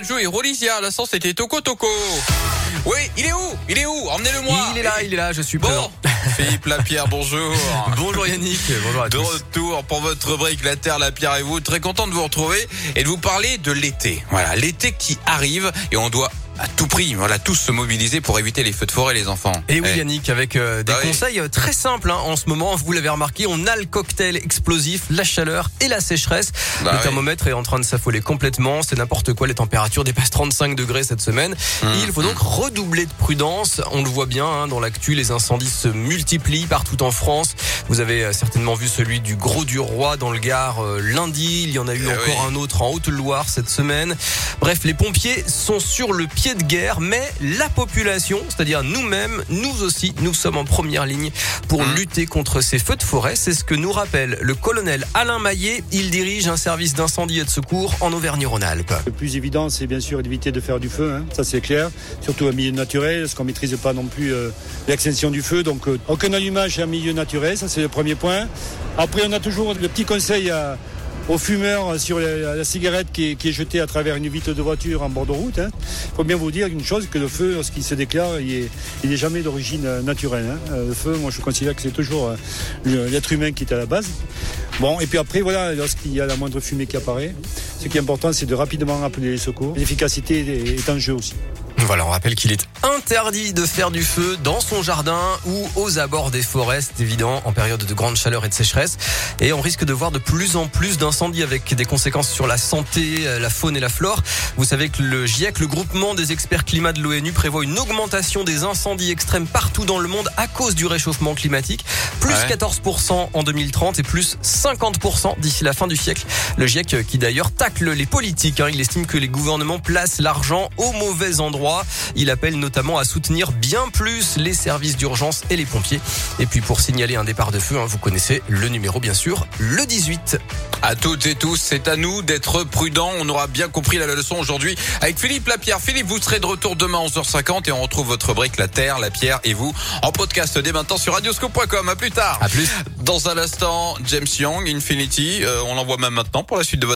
Jouer Rolisia, la sens c'était Toco Toco. Oui, il est où? Il est où? Emmenez-le-moi. Il est là, il est là, je suis Bon, présent. Philippe Lapierre, bonjour. Bonjour Yannick, bonjour à De tous. retour pour votre rubrique La Terre, la Pierre et vous. Très content de vous retrouver et de vous parler de l'été. Voilà, l'été qui arrive et on doit à tout prix, voilà, tous se mobiliser pour éviter les feux de forêt, les enfants. Et oui Eh, Yannick, avec euh, des Bah conseils euh, très simples hein, en ce moment, vous l'avez remarqué, on a le cocktail explosif, la chaleur et la sécheresse. Bah le oui. thermomètre est en train de s'affoler complètement, c'est n'importe quoi, les températures dépassent 35 degrés cette semaine. Mmh, il faut donc redoubler de prudence, on le voit bien hein, dans l'actu, les incendies se multiplient partout en France. Vous avez euh, certainement vu celui du Gros du Roi dans le Gard euh, lundi, il y en a eu Eh encore oui. un autre en Haute-Loire cette semaine. Bref, les pompiers sont sur le pied de guerre, mais la population, c'est-à-dire nous-mêmes, nous aussi, nous sommes en première ligne pour Mhm. lutter contre ces feux de forêt. C'est ce que nous rappelle le colonel Alain Maillet. Il dirige un service d'incendie et de secours en Auvergne-Rhône-Alpes. Le plus évident, c'est bien sûr d'éviter de faire du feu, hein. ça c'est clair, surtout un milieu naturel, parce qu'on maîtrise pas non plus euh, l'extinction du feu. Donc euh, aucun allumage à un milieu naturel, ça c'est le premier point. Après, on a toujours le petit conseil à- aux fumeurs sur la, cigarette qui est, jetée à travers une vitre de voiture en bord de route. Il faut bien vous dire une chose, que le feu, lorsqu'il se déclare, il est, il est jamais d'origine euh, naturelle. hein. Euh, Le feu, moi je considère que c'est toujours euh, l'être humain qui est à la base. Bon, et puis après, voilà, lorsqu'il y a la moindre fumée qui apparaît, ce qui est important, c'est de rapidement appeler les secours. L'efficacité est en jeu aussi. Voilà, on rappelle qu'il est interdit de faire du feu dans son jardin ou aux abords des forêts, c'est évident, en période de grande chaleur et de sécheresse. Et on risque de voir de plus en plus d'incendies avec des conséquences sur la santé, euh, la faune et la flore. Vous savez que le GIEC, le groupement des experts climat de l'ONU, prévoit une augmentation des incendies extrêmes partout dans le monde à cause du réchauffement climatique. Plus Ouais. 14% en 2030 et plus 50% d'ici la fin du siècle. Le GIEC euh, qui d'ailleurs tacle les politiques. hein. Il estime que les gouvernements placent l'argent au mauvais endroit. Il appelle notamment à soutenir bien plus les services d'urgence et les pompiers. Et puis pour signaler un départ de feu, hein, vous connaissez le numéro bien sûr, le 18. À toutes et tous, c'est à nous d'être prudents. On aura bien compris la leçon aujourd'hui avec Philippe Lapierre. Philippe, vous serez de retour demain à 11h50 et on retrouve votre rubrique La Terre, la Pierre et vous en podcast dès maintenant sur radioscope.com. À plus tard. À plus. Dans un instant, James Young, Infinity. Euh, on l'envoie même maintenant pour la suite de votre